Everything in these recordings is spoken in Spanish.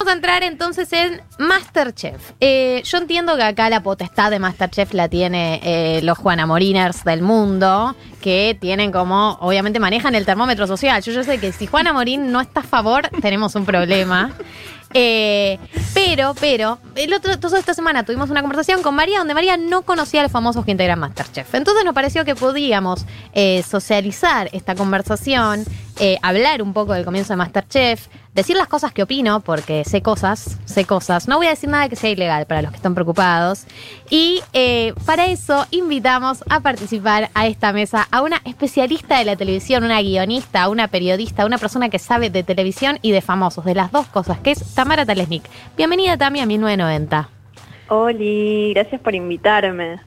Vamos a entrar entonces en Masterchef. Eh, yo entiendo que acá la potestad de Masterchef la tiene eh, los Juana Moriners del mundo, que tienen como, obviamente manejan el termómetro social. Yo, yo sé que si Juana Morín no está a favor, tenemos un problema. Eh, pero, pero, el otro, toda esta semana tuvimos una conversación con María donde María no conocía a los famosos que integran Masterchef. Entonces nos pareció que podíamos eh, socializar esta conversación, hablar un poco del comienzo de Masterchef, decir las cosas que opino, porque sé cosas, sé cosas. No voy a decir nada que sea ilegal para los que están preocupados. Y eh, para eso invitamos a participar a esta mesa a una especialista de la televisión, una guionista, una periodista, una persona que sabe de televisión y de famosos, de las dos cosas, que es Tamara Talesnik. Bienvenida también a 1990. Oli, gracias por invitarme.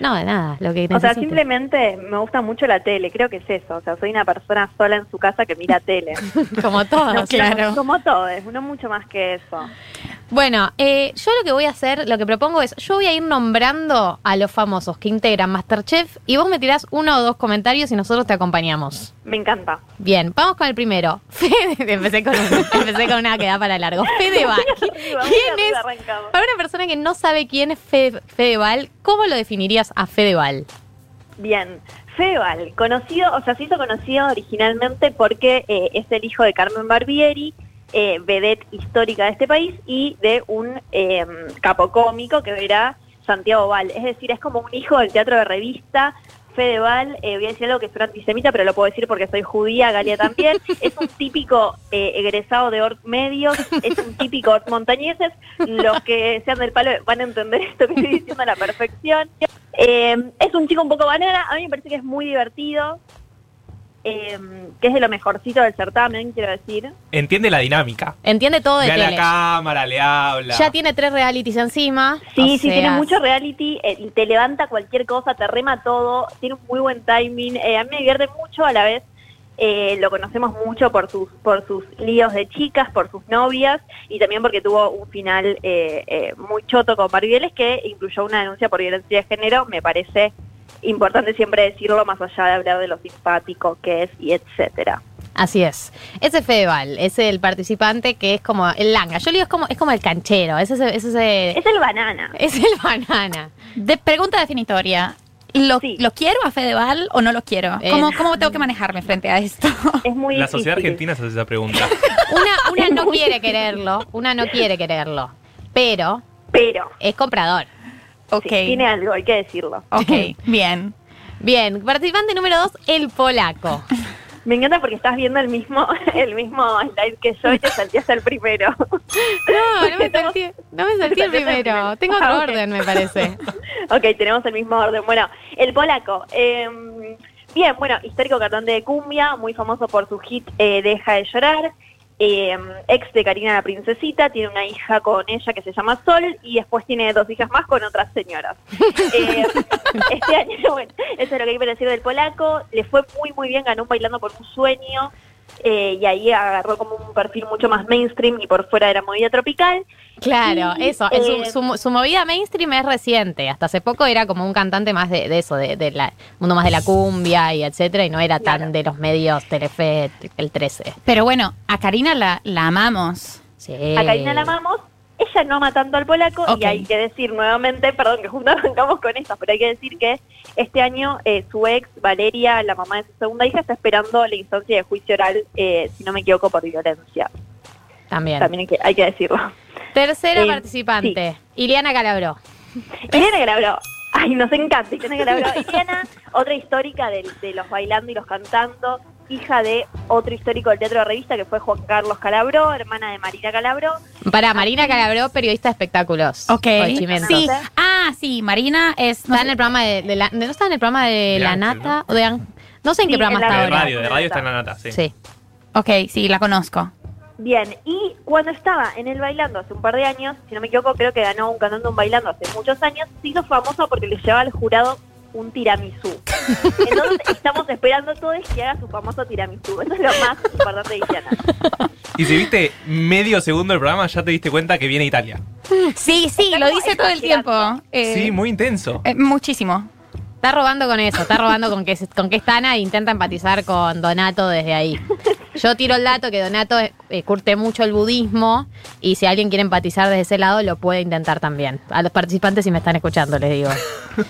No, de nada, lo que O sea, simplemente me gusta mucho la tele, creo que es eso. O sea, soy una persona sola en su casa que mira tele. Como todos, claro. Como todos, no mucho más que eso. Bueno, eh, yo lo que voy a hacer, lo que propongo es, yo voy a ir nombrando a los famosos que integran Masterchef y vos me tirás uno o dos comentarios y nosotros te acompañamos. Me encanta. Bien, vamos con el primero. Fede, empecé con, empecé con una que da para largo. Fedeval. ¿Quién arriba es? Para una persona que no sabe quién es Fe- Fedeval, ¿cómo lo definirías a Fedeval? Bien. Feval, conocido, o sea, se hizo conocido originalmente porque eh, es el hijo de Carmen Barbieri, eh, vedette histórica de este país, y de un eh, capo cómico que era Santiago Val. Es decir, es como un hijo del teatro de revista. Fedeval, eh, voy a decir algo que suena antisemita, pero lo puedo decir porque soy judía, Galia también. Es un típico eh, egresado de Ort Medios, es un típico Ort Montañeses. Los que sean del palo van a entender esto que estoy diciendo a la perfección. Eh, es un chico un poco banana, a mí me parece que es muy divertido, eh, que es de lo mejorcito del certamen, quiero decir. Entiende la dinámica. Entiende todo de Ve a la cámara, le habla. Ya tiene tres realities encima. Sí, o sí, sea, tiene mucho reality, eh, te levanta cualquier cosa, te rema todo, tiene un muy buen timing, eh, a mí me divierte mucho a la vez. eh, lo conocemos mucho por sus por sus líos de chicas, por sus novias y también porque tuvo un final eh, eh, muy choto con Barbieles que incluyó una denuncia por violencia de género. Me parece importante siempre decirlo más allá de hablar de lo simpático que es y etcétera. Así es. Ese es Fedeval, es el participante que es como el langa. Yo le digo es como, es como el canchero, ese es, ese es, el- Es el banana. es el banana. De pregunta definitoria. ¿Lo, Sí. ¿Lo quiero a Fedeval o no lo quiero? Eh. ¿Cómo, ¿Cómo tengo que manejarme frente a esto? Es muy La sociedad difícil. argentina se hace esa pregunta. Una, una no quiere quererlo, una no quiere quererlo, pero Pero es comprador. Ok. sí, tiene algo, hay que decirlo. Ok, bien. Bien, participante número dos, el polaco. Me encanta porque estás viendo el mismo el mismo slide que yo y te salteaste el primero. No, no me salté, no me salté el primero. Tengo otro Ah, orden, me parece. ok, tenemos el mismo orden. Bueno, el polaco. eh, bien, bueno, histórico cantante de cumbia, muy famoso por su hit eh, Deja de llorar. Eh, ex de Karina la Princesita, tiene una hija con ella que se llama Sol y después tiene dos hijas más con otras señoras. Eh, este año, bueno, eso es lo que hay que decir del polaco. Le fue muy, muy bien, ganó un bailando por un sueño. Eh, y ahí agarró como un perfil mucho más mainstream y por fuera era movida tropical. Claro, Y, eso. es eh, su, su- su movida mainstream es reciente. Hasta hace poco era como un cantante más de, de eso, de, de la mundo más de la cumbia y etcétera, y no era tan de los medios Telefe, el 13. Pero bueno, a Karina la, la amamos. Sí. A Karina la amamos. Ella no ama tanto al polaco y hay que decir nuevamente, perdón que juntos arrancamos con esto, pero hay que decir que este año eh, su ex, Valeria, la mamá de su segunda hija, está esperando la instancia de juicio oral, eh, si no me equivoco, por violencia. También. También hay que, hay que decirlo. Tercera Eh, participante, Iliana Calabró. Iliana Calabró. Ay, nos encanta Iliana Calabró. Iliana, otra histórica del- de, los bailando y los cantando, hija de otro histórico del teatro de revista que fue Juan Carlos Calabró, hermana de Marina Calabró. Para Marina Calabró, periodista de espectáculos. Ok. Sí. Ah, sí, Marina es... no Está en el programa de, de la, ¿no está en el programa de, De La Ángel, Nata? O de no sé en Sí, qué programa en está de ahora. radio, de radio está en la nata, sí. Sí. Ok, sí, la conozco. Bien, y cuando estaba en el bailando hace un par de años, si no me equivoco, creo que ganó un cantando un bailando hace muchos años, se hizo famosa porque le llevaba al jurado un tiramisú. Entonces estamos esperando todos que haga su famoso tiramisú. Eso es lo más importante de. Y si viste medio segundo del programa, ya te diste cuenta que viene Italia. Sí, sí, lo dice todo el tiempo. Eh, Sí, muy intenso. eh, muchísimo. Está robando con eso, está robando con que, con que es Tana e intenta empatizar con Donato desde ahí. Yo tiro el dato que Donato eh, curte mucho el budismo y si alguien quiere empatizar desde ese lado lo puede intentar también. A los participantes si me están escuchando les digo.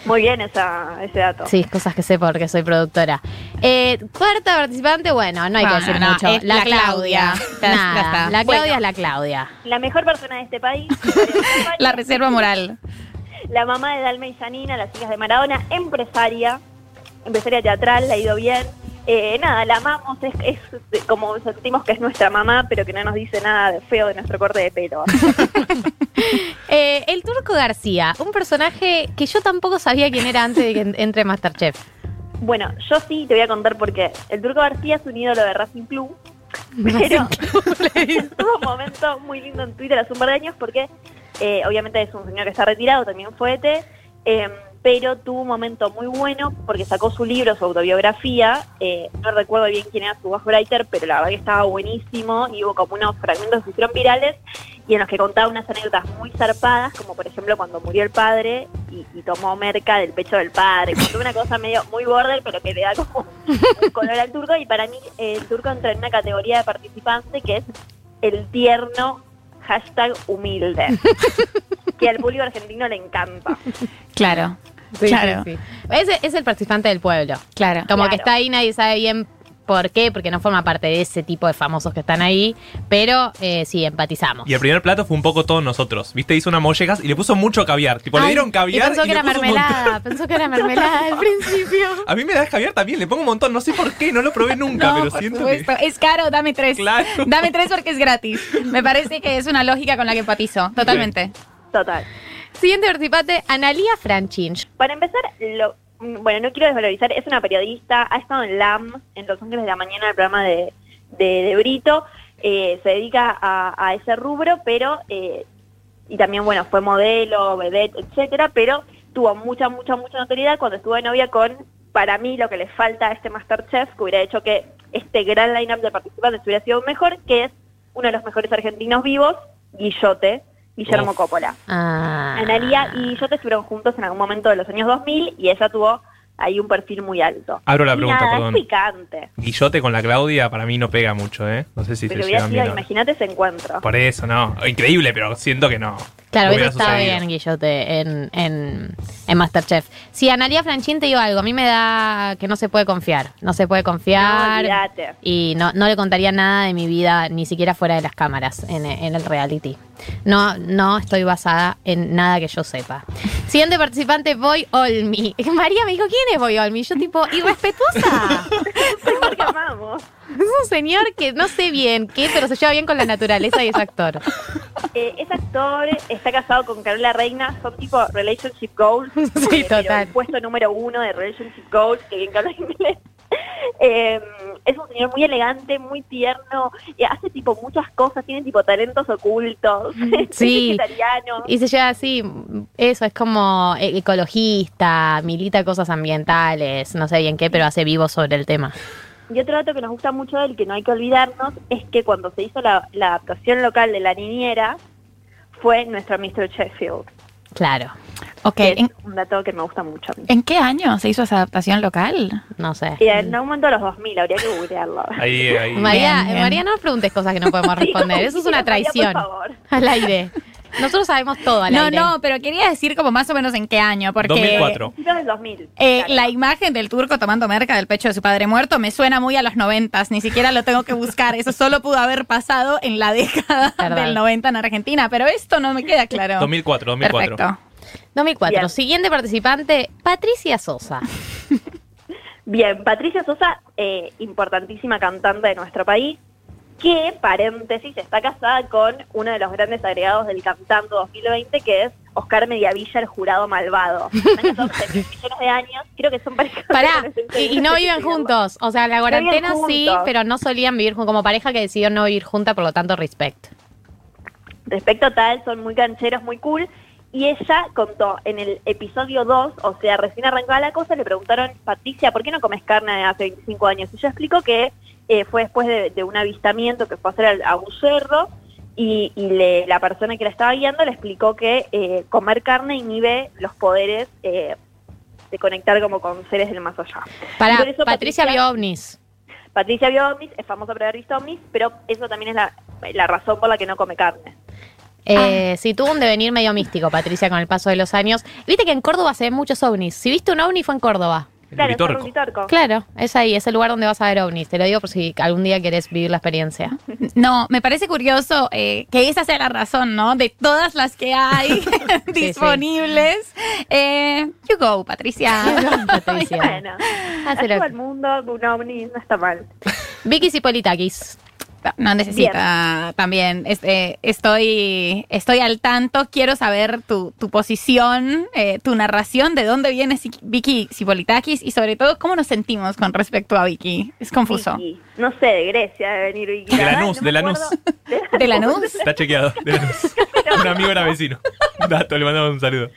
Muy bien esa, ese dato. Sí, cosas que sé porque soy productora. Eh, cuarta participante, bueno, no hay que Bueno, decir no, mucho. es la, la Claudia. Nada. La Claudia Bueno. es la Claudia. La mejor persona de este país. La reserva moral. La mamá de Dalma y Janina, las hijas de Maradona, empresaria, empresaria teatral, le ha ido bien. Eh, nada, la amamos, es, es como sentimos que es nuestra mamá, pero que no nos dice nada de feo de nuestro corte de pelo. Eh, el Turco García, un personaje que yo tampoco sabía quién era antes de que en- entre Masterchef. bueno, yo sí te voy a contar por qué. El Turco García es un ídolo de Racing Club, pero tuvo un momento muy lindo en Twitter hace un par de años porque eh, obviamente es un señor que está retirado, también fue ET, eh, pero tuvo un momento muy bueno porque sacó su libro, su autobiografía, eh, no recuerdo bien quién era su ghostwriter, pero la verdad que estaba buenísimo y hubo como unos fragmentos que se hicieron virales y en los que contaba unas anécdotas muy zarpadas, como por ejemplo cuando murió el padre y, tomó merca del pecho del padre, una cosa medio muy border, pero que le da como un color al turco. Y para mí el turco entra en una categoría de participante que es el tierno hashtag humilde, que al público argentino le encanta. Claro. claro. Ese es el participante del pueblo. Claro. Como Claro. que está ahí, nadie sabe bien por qué, porque no forma parte de ese tipo de famosos que están ahí, pero eh, sí, empatizamos. Y el primer plato fue un poco todos nosotros. ¿Viste? Hizo unas mollejas y le puso mucho caviar. Tipo, le Ay, dieron caviar. Y pensó que le era puso mermelada, pensó que era mermelada al principio. A mí me das caviar también, le pongo un montón. No sé por qué, no lo probé nunca, No, pero por siento supuesto. Es caro, dame tres. Claro. Dame tres porque es gratis. Me parece que es una lógica con la que empatizo. Totalmente. Total. Siguiente participante, Analia Franchin. Para empezar, lo, bueno, no quiero desvalorizar, es una periodista, ha estado en LAM, en Los Ángeles de la Mañana, el programa de, de, de Brito, eh, se dedica a, a ese rubro, pero, eh, y también, bueno, fue modelo, vedette, etcétera, pero tuvo mucha, mucha, mucha notoriedad cuando estuvo de novia con, para mí, lo que le falta a este Masterchef, que hubiera hecho que este gran lineup de participantes hubiera sido mejor, que es uno de los mejores argentinos vivos, Guillote, Guillermo Uf. Coppola. Ah. Analia y yo estuvieron juntos en algún momento de los años 2000 y ella tuvo ahí un perfil muy alto. Abro la Y pregunta, nada, perdón. Es picante. Guillote con la Claudia para mí no pega mucho, ¿eh? No sé si pero se llevan bien. imagínate ese encuentro. Por eso, no. Increíble, pero siento que no. Claro, eso estaba sucedido. bien, Guillote, en, en, en Masterchef. Sí, Analia Franchín te digo algo, a mí me da que no se puede confiar. No se puede No, confiar. olvídate. y no, no le contaría nada de mi vida, ni siquiera fuera de las cámaras, en, en el reality. No, no estoy basada en nada que yo sepa. Siguiente participante, Boy Olmi. María me dijo, ¿quién es Boy Olmi? Yo tipo, irrespetuosa. Porque amamos. es un señor que no sé bien qué, pero se lleva bien con la naturaleza y es actor. Eh, es actor, está casado con Carola Reina, son tipo relationship goals. Sí, eh, total. el puesto número uno de relationship goals, que bien que habla inglés. Eh, es un señor muy elegante, muy tierno, eh, hace tipo muchas cosas, tiene tipo talentos ocultos, Sí. Y se lleva así, eso, es como e- ecologista, milita cosas ambientales, no sé bien qué, pero hace vivo sobre el tema. Y otro dato que nos gusta mucho del que no hay que olvidarnos es que cuando se hizo la, la adaptación local de La Niñera fue nuestro Mr. Sheffield. Claro, Ok. que es ¿En, un dato que me gusta mucho. a mí. en qué año se hizo esa adaptación local? no sé. Y en algún momento de los 2000, habría que googlearlo. Ahí, ahí. María, Bien, bien. María, no nos preguntes cosas que no podemos responder. Eso es una María, traición Por favor. al aire. Nosotros sabemos todo al No, aire. no, pero quería decir como más o menos en qué año, porque 2004. Principios del 2000. eh, claro. la imagen del turco tomando merca del pecho de su padre muerto me suena muy a los noventas, ni siquiera lo tengo que buscar, eso solo pudo haber pasado en la década Verdad. del 90 en Argentina, pero esto no me queda claro. 2004, 2004. Perfecto. 2004. Bien. Siguiente participante, Patricia Sosa. Bien, Patricia Sosa, eh, importantísima cantante de nuestro país, que, paréntesis, está casada con uno de los grandes agregados del Cantando 2020, que es Oscar Mediavilla, el jurado malvado. Millones de años, creo que son parejas. Pará, y, y no viven juntos. O sea, la cuarentena sí, pero no solían vivir juntos. Como pareja que decidió no vivir junta, por lo tanto, respect. Respecto a tal, son muy cancheros, muy cool. Y ella contó en el episodio 2, o sea, recién arrancaba la cosa, le preguntaron, Patricia, ¿por qué no comes carne de hace 25 años? Y ella explicó que eh, fue después de, de un avistamiento que fue a hacer al- a un cerro y, y le- la persona que la estaba guiando le explicó que eh, comer carne inhibe los poderes eh, de conectar como con seres del más allá. Para eso Patricia vio ovnis. Patricia vio ovnis, es famosa por haber visto ovnis, pero eso también es la, la razón por la que no come carne. Eh, Sí, tuvo un devenir medio místico, Patricia, con el paso de los años. Viste que en Córdoba se ven muchos ovnis. Si viste un ovni, fue en Córdoba. El Claro, Uritorco. Uritorco. Claro, es ahí, es el lugar donde vas a ver ovnis. Te lo digo por si algún día querés vivir la experiencia. No, me parece curioso eh, que esa sea la razón, ¿no? De todas las que hay disponibles. Eh, you go, Patricia. Patricia. Bueno, Hacelo. todo el mundo, un ovni no está mal. Vicky Cipolitakis. No necesita también. este, estoy, estoy al tanto. Quiero saber tu, tu posición, eh, tu narración, de dónde viene Si- Vicky Sipolitakis y sobre todo cómo nos sentimos con respecto a Vicky. Es confuso. Vicky. No sé, de Grecia debe venir Vicky. De Lanús, no de Lanús. ¿De Lanús? Está chequeado. de Lanús. Un amigo era vecino. Dato, le mandamos un saludo.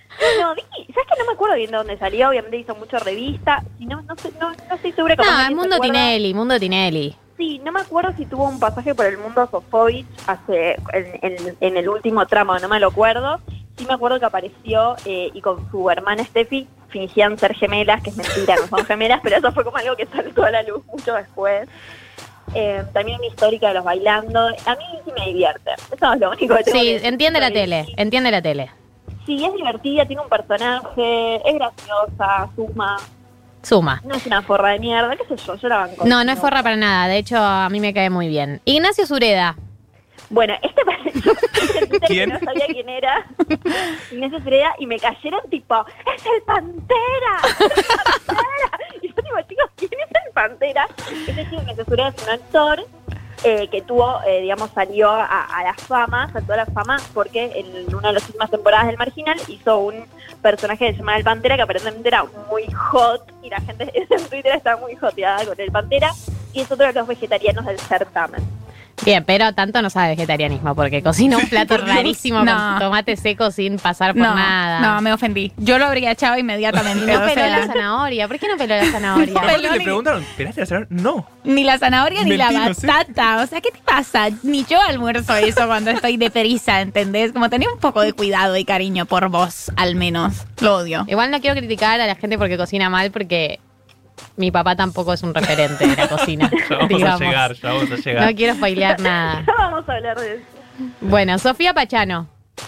No, Vicky, ¿sabes que no me acuerdo bien de dónde salió? Obviamente hizo mucho revista. Si no, no, sé, no, no estoy segura. capaz No, se Mundo. Tinelli, Mundo Tinelli. Sí, no me acuerdo si tuvo un pasaje por el mundo Sofovich hace, en, en- en el último tramo, no me lo acuerdo. Sí me acuerdo que apareció eh, y con su hermana Steffi fingían ser gemelas, que es mentira, no son gemelas, pero eso fue como algo que saltó a la luz mucho después. Eh, también una histórica de los bailando. A mí sí me divierte. Eso es lo único que tengo Sí, que decir entiende la tele, entiende la tele. Sí, es divertida, tiene un personaje, es graciosa, suma. Suma. No es una forra de mierda, qué sé yo, yo la banco. No, no es forra para nada. De hecho, a mí me cae muy bien. Ignacio Zureda. Bueno, este parece yo ¿Quién? que no sabía quién era. Inés Estrella y me cayeron tipo, ¡es el Pantera! ¡Es el Pantera! Y yo digo, chicos, ¿quién es el Pantera? Este chico Inés Estrella es un actor eh, que tuvo, eh, digamos, salió a, a la fama, saltó a la fama porque en una de las últimas temporadas del Marginal hizo un personaje que se llamaba el Pantera que aparentemente era muy hot y la gente en Twitter estaba muy joteada con el Pantera y es otro de los vegetarianos del certamen. Bien, pero tanto no sabe vegetarianismo porque cocina un plato rarísimo No. con tomate seco sin pasar por No, nada. no, me ofendí. Yo lo habría echado inmediatamente. No o peló sea, la zanahoria. ¿Por qué no peló la zanahoria? Pelón le preguntaron, ¿pelaste la zanahoria? No. Ni la zanahoria ni la no sé. batata. O sea, ¿qué te pasa? Ni yo almuerzo eso cuando estoy de prisa, ¿entendés? Como tenía un poco de cuidado y cariño por vos, al menos. Lo odio. Igual no quiero criticar a la gente porque cocina mal porque mi papá tampoco es un referente de la cocina. Ya vamos digamos. a llegar, ya vamos a llegar. No quiero spoilear nada. Ya vamos a hablar de eso. Bueno, Sofía Pachano.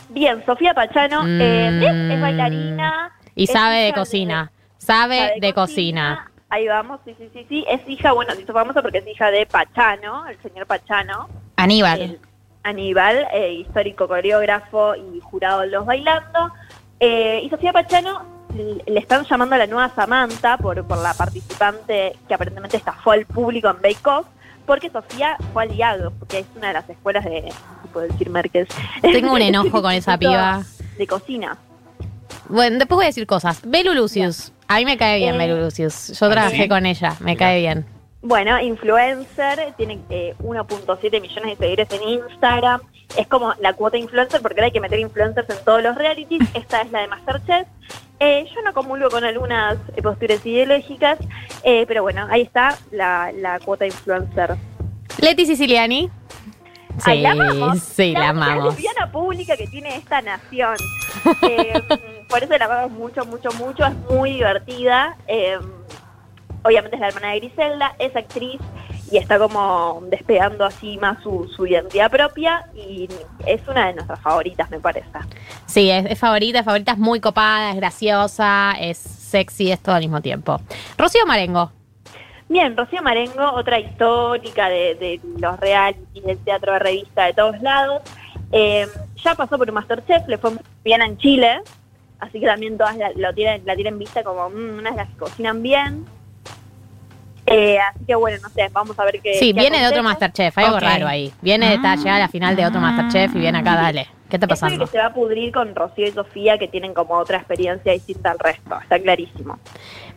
Bien, Sofía Pachano Mm. eh, es, es bailarina. Y es sabe de cocina. Sabe sabe de cocina. Ahí vamos, sí, sí, sí, sí. Es hija, bueno, se hizo famosa porque es hija de Pachano, el señor Pachano, Aníbal. el Aníbal, eh, histórico coreógrafo y jurado de los bailando. Eh, y Sofía Pachano le están llamando a la nueva Samantha por, por la participante que aparentemente estafó al público en Bake Off, porque Sofía fue al IAG, porque es una de las escuelas de, puedo decir Merkel. Tengo un enojo con esa piba. De cocina. Bueno, después voy a decir cosas. Belu Lucius. A mí me cae bien Eh, Belu Lucius. Yo trabajé ¿sí? con ella. Me Mira. cae bien. Bueno, influencer, tiene eh, 1.7 millones de seguidores en Instagram. Es como la cuota influencer, porque ahora hay que meter influencers en todos los realities. Esta es la de Masterchef. Eh, yo no comulgo con algunas eh, posturas ideológicas, eh, pero bueno, ahí está la, la cuota influencer. Leti Siciliani. Sí, Ay, la amamos. sí, la única amamos. lesbiana pública que tiene esta nación. Eh, por eso la amamos mucho, mucho, mucho. Es muy divertida. Eh, obviamente es la hermana de Griselda, es actriz y está como despegando así más su, su identidad propia y es una de nuestras favoritas, me parece. Sí, es, es favorita, es favorita, es muy copada, es graciosa, es sexy, es todo al mismo tiempo. Rocío Marengo. Bien, Rocío Marengo, otra histórica de, de los realities, del teatro de revista, de todos lados. Eh, ya pasó por un Masterchef, le fue muy bien en Chile, así que también todas la, lo tienen, la tienen vista como mm, unas de las que cocinan bien. Eh, así que bueno, no sé, vamos a ver qué. Sí, qué viene de otro. Masterchef, hay algo raro ahí. Viene de Ah. llegar a la final de otro Masterchef y viene acá, dale. ¿Qué está Es pasando? que se va a pudrir con Rocío y Sofía, que tienen como otra experiencia distinta al resto, está clarísimo.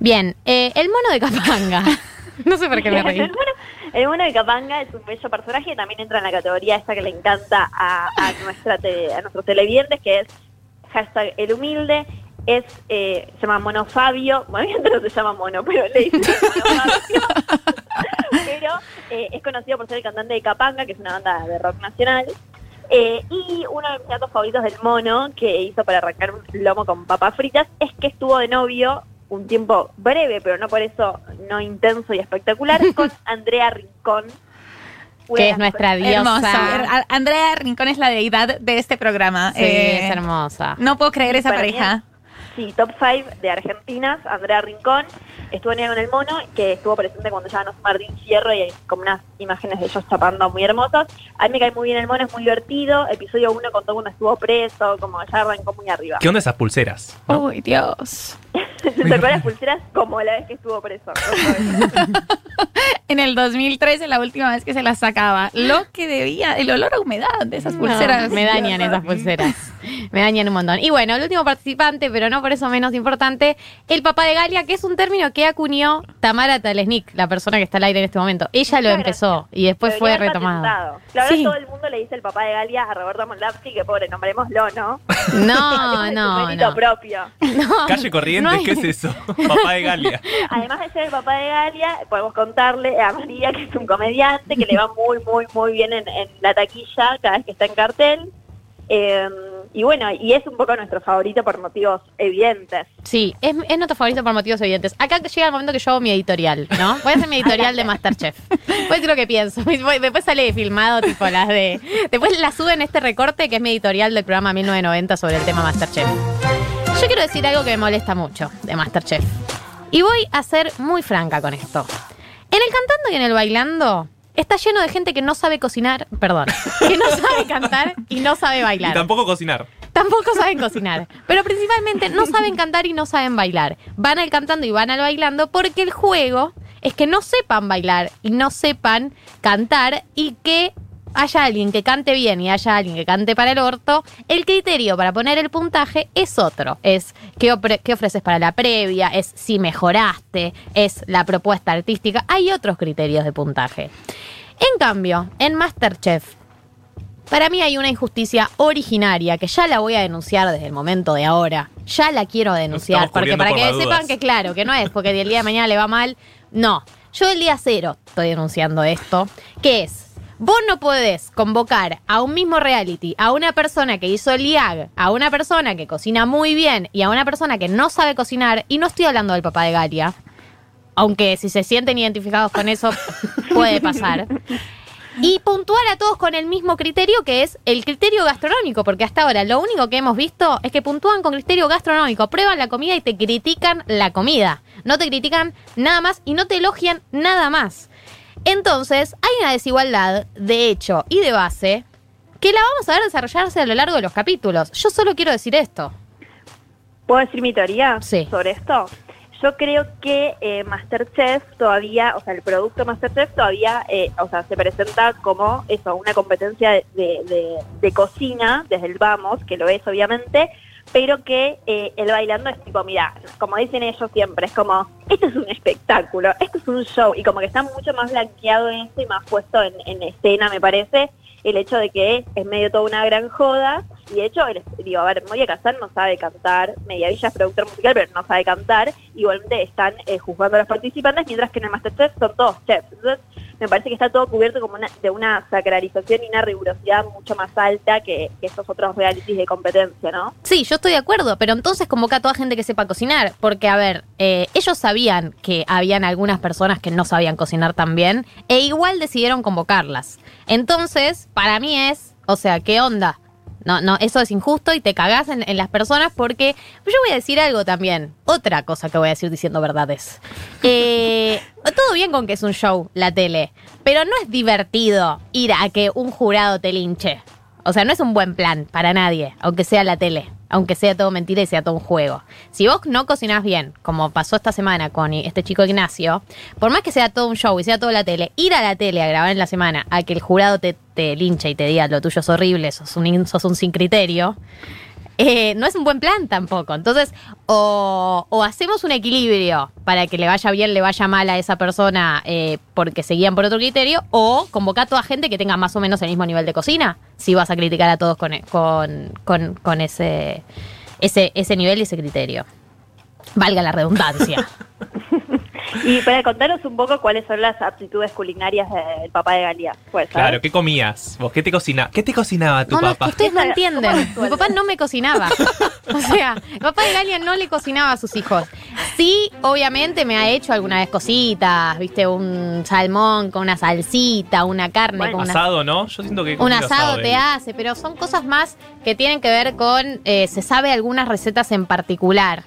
Bien, eh, el mono de Capanga. no sé por qué me reí. El mono, el mono de Capanga es un bello personaje que también entra en la categoría esta que le encanta a, a nuestra te- a nuestros televidentes, que es hashtag el humilde. Es, eh, se llama Mono Fabio, bueno, obviamente no se llama Mono, pero le dicen Mono Fabio. pero eh, es conocido por ser el cantante de Capanga, que es una banda de rock nacional. Eh, y uno de mis datos favoritos del mono que hizo para arrancar un lomo con papas fritas es que estuvo de novio un tiempo breve, pero no por eso no intenso y espectacular, con Andrea Rincón. Que es nuestra Hermosa. diosa. Andrea Rincón es la deidad de este programa. Sí, Eh, es hermosa. No puedo creer esa mí pareja. Sí, top 5 de Argentinas, Andrea Rincón, estuvo en con el mono, que estuvo presente cuando llaman Martín Fierro y hay como unas imágenes de ellos chapando muy hermosas. A mí me cae muy bien el mono, es muy divertido. Episodio 1 contó cuando estuvo preso, como ya arrancó muy arriba. ¿Qué onda esas pulseras? no? Uy, Dios. Se sacó las pulseras como la vez que estuvo preso. En el 2013, la última vez que se las sacaba. Lo que debía, el olor a humedad de esas No, pulseras. me dañan esas pulseras. Me dañan un montón. Y bueno, el último participante, pero no por eso menos importante, el papá de Galia, que es un término que acuñó Tamara Talesnik, la persona que está al aire en este momento. Ella lo empezó y después fue retomado. verdad Sí. todo el mundo le dice el papá de Galia a Roberto Moldavsky, que pobre, nombrémoslo, ¿no? No, no, no. propio. No, Calle Corrientes, no hay- ¿qué es eso? Papá de Galia. Además de ser el papá de Galia, podemos contarle a María que es un comediante que le va muy, muy, muy bien en, en la taquilla cada vez que está en cartel. Eh, y bueno, y es un poco nuestro favorito por motivos evidentes. Sí, es, es nuestro favorito por motivos evidentes. Acá llega el momento que yo hago mi editorial, ¿no? Voy a hacer mi editorial de Masterchef. Voy a decir lo que pienso. Después sale filmado, tipo las de. Después la suben este recorte que es mi editorial del programa 1990 sobre el tema Masterchef. Yo quiero decir algo que me molesta mucho de Masterchef. Y voy a ser muy franca con esto. En el cantando y en el bailando está lleno de gente que no sabe cocinar, perdón, que no sabe cantar y no sabe Y bailar. tampoco cocinar. Tampoco saben cocinar. Pero principalmente no saben cantar y no saben bailar. Van al cantando y van al bailando porque el juego es que no sepan bailar y no sepan cantar y que haya alguien que cante bien y haya alguien que cante para el orto. El criterio para poner el puntaje es otro. Es qué, qué ofreces para la previa, es si mejoraste, es la propuesta artística. Hay otros criterios de puntaje. En cambio, en Masterchef para mí hay una injusticia originaria que ya la voy a denunciar desde el momento de ahora. Ya la quiero denunciar. Porque para por que sepan dudas. que claro, que no es porque el día de mañana le va mal. No. Yo el día cero estoy denunciando esto. Que es. Vos no podés convocar a un mismo reality a una persona que hizo el IAG, a una persona que cocina muy bien y a una persona que no sabe cocinar, y no estoy hablando del papá de Galia, aunque si se sienten identificados con eso, puede pasar. Y puntuar a todos con el mismo criterio que es el criterio gastronómico, porque hasta ahora lo único que hemos visto es que puntúan con criterio gastronómico, prueban la comida y te critican la comida. No te critican nada más y no te elogian nada más. Entonces, hay una desigualdad de hecho y de base que la vamos a ver desarrollarse a lo largo de los capítulos. Yo solo quiero decir esto. ¿Puedo decir mi teoría Sí. sobre esto? Yo creo que eh, Masterchef todavía, o sea, el producto Masterchef todavía, eh, o sea, se presenta como eso, una competencia de, de- de- de cocina desde el vamos, que lo es obviamente, pero que eh, el bailando es tipo, mira, como dicen ellos siempre, es como, esto es un espectáculo, esto es un show, y como que está mucho más blanqueado en esto y más puesto en, en escena, me parece, el hecho de que es medio toda una gran joda, y de hecho, digo, a ver, Moria Casal no sabe cantar, Mediavilla es productor musical, pero no sabe cantar, igualmente están eh, juzgando a los participantes, mientras que en el Masterchef son todos chefs. Entonces, me parece que está todo cubierto como una, de una sacralización y una rigurosidad mucho más alta que, que esos otros realities de competencia, ¿no? Sí, yo estoy de acuerdo, pero entonces convoca a toda gente que sepa cocinar, porque a ver, eh, ellos sabían que habían algunas personas que no sabían cocinar tan bien, e igual decidieron convocarlas. Entonces, para mí es, o sea, ¿qué onda? No, no, eso es injusto y te cagás en, en las personas porque yo voy a decir algo también, otra cosa que voy a decir diciendo verdades. Eh, todo bien con que es un show, la tele, pero no es divertido ir a que un jurado te linche. O sea, no es un buen plan para nadie, aunque sea la tele, aunque sea todo mentira y sea todo un juego. Si vos no cocinás bien, como pasó esta semana con este chico Ignacio, por más que sea todo un show y sea toda la tele, ir a la tele a grabar en la semana a que el jurado te, te linche y te diga lo tuyo es horrible, sos un, sos un sin criterio, eh, no es un buen plan tampoco. Entonces, o, hacemos un equilibrio para que le vaya bien, le vaya mal a esa persona eh, porque se guían por otro criterio, o convocar a toda gente que tenga más o menos el mismo nivel de cocina, si vas a criticar a todos con, con ese, ese, ese nivel y ese criterio. Valga la redundancia. Y para contaros un poco cuáles son las aptitudes culinarias del papá de Galia. Pues. Claro, ¿qué comías? ¿Vos qué te cocinaba? ¿Qué te cocinaba tu No, no, papá? ustedes no entienden. ¿cómo Mi papá no me cocinaba. O sea, el papá de Galia no le cocinaba a sus hijos. Sí, obviamente me ha hecho alguna vez cositas, viste, un salmón con una salsita, una carne Bueno. con una Asado, ¿no? Yo siento que Un asado de te hace, pero son cosas más que tienen que ver con, eh, se sabe algunas recetas en particular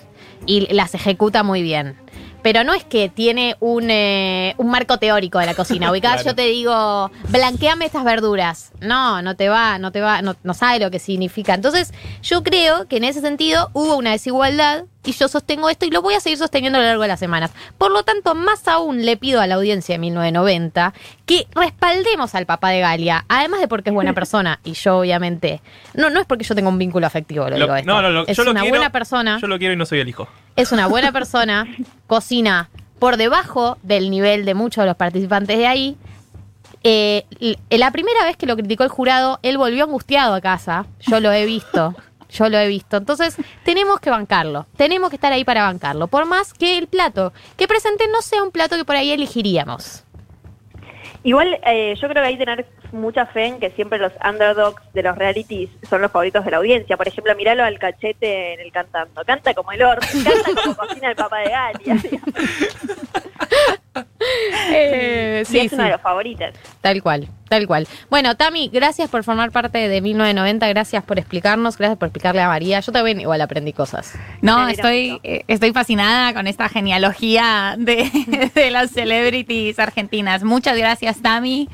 y las ejecuta muy bien. Pero no es que tiene un, eh, un marco teórico de la cocina. Claro. yo te digo, blanqueame estas verduras. No, no te va, no te va, no, no sabe lo que significa. Entonces, yo creo que en ese sentido hubo una desigualdad y yo sostengo esto y lo voy a seguir sosteniendo a lo largo de las semanas. Por lo tanto, más aún le pido a la audiencia de 1990 que respaldemos al papá de Galia, además de porque es buena persona y yo obviamente, no, no es porque yo tenga un vínculo afectivo, lo, Lo- digo esto. no, no, lo- es yo lo una quiero, buena persona Yo lo quiero y no soy el hijo. es una buena persona, cocina por debajo del nivel de muchos de los participantes de ahí. Eh, la primera vez que lo criticó el jurado, él volvió angustiado a casa. Yo lo he visto. Yo lo he visto. Entonces, tenemos que bancarlo. Tenemos que estar ahí para bancarlo. Por más que el plato que presente no sea un plato que por ahí elegiríamos. Igual eh, yo creo que hay que tener mucha fe en que siempre los underdogs de los realities son los favoritos de la audiencia. Por ejemplo, miralo al cachete en el cantando. Canta como el orto, canta como cocina el papá de Galia. Eh, y es uno de los favoritos. Tal cual, tal cual. Bueno, Tami, gracias por formar parte de 1990, gracias por explicarnos, gracias por explicarle a María. Yo también igual aprendí cosas. No, estoy, eh, estoy fascinada con esta genealogía de, de las celebrities argentinas. Muchas gracias, Tami.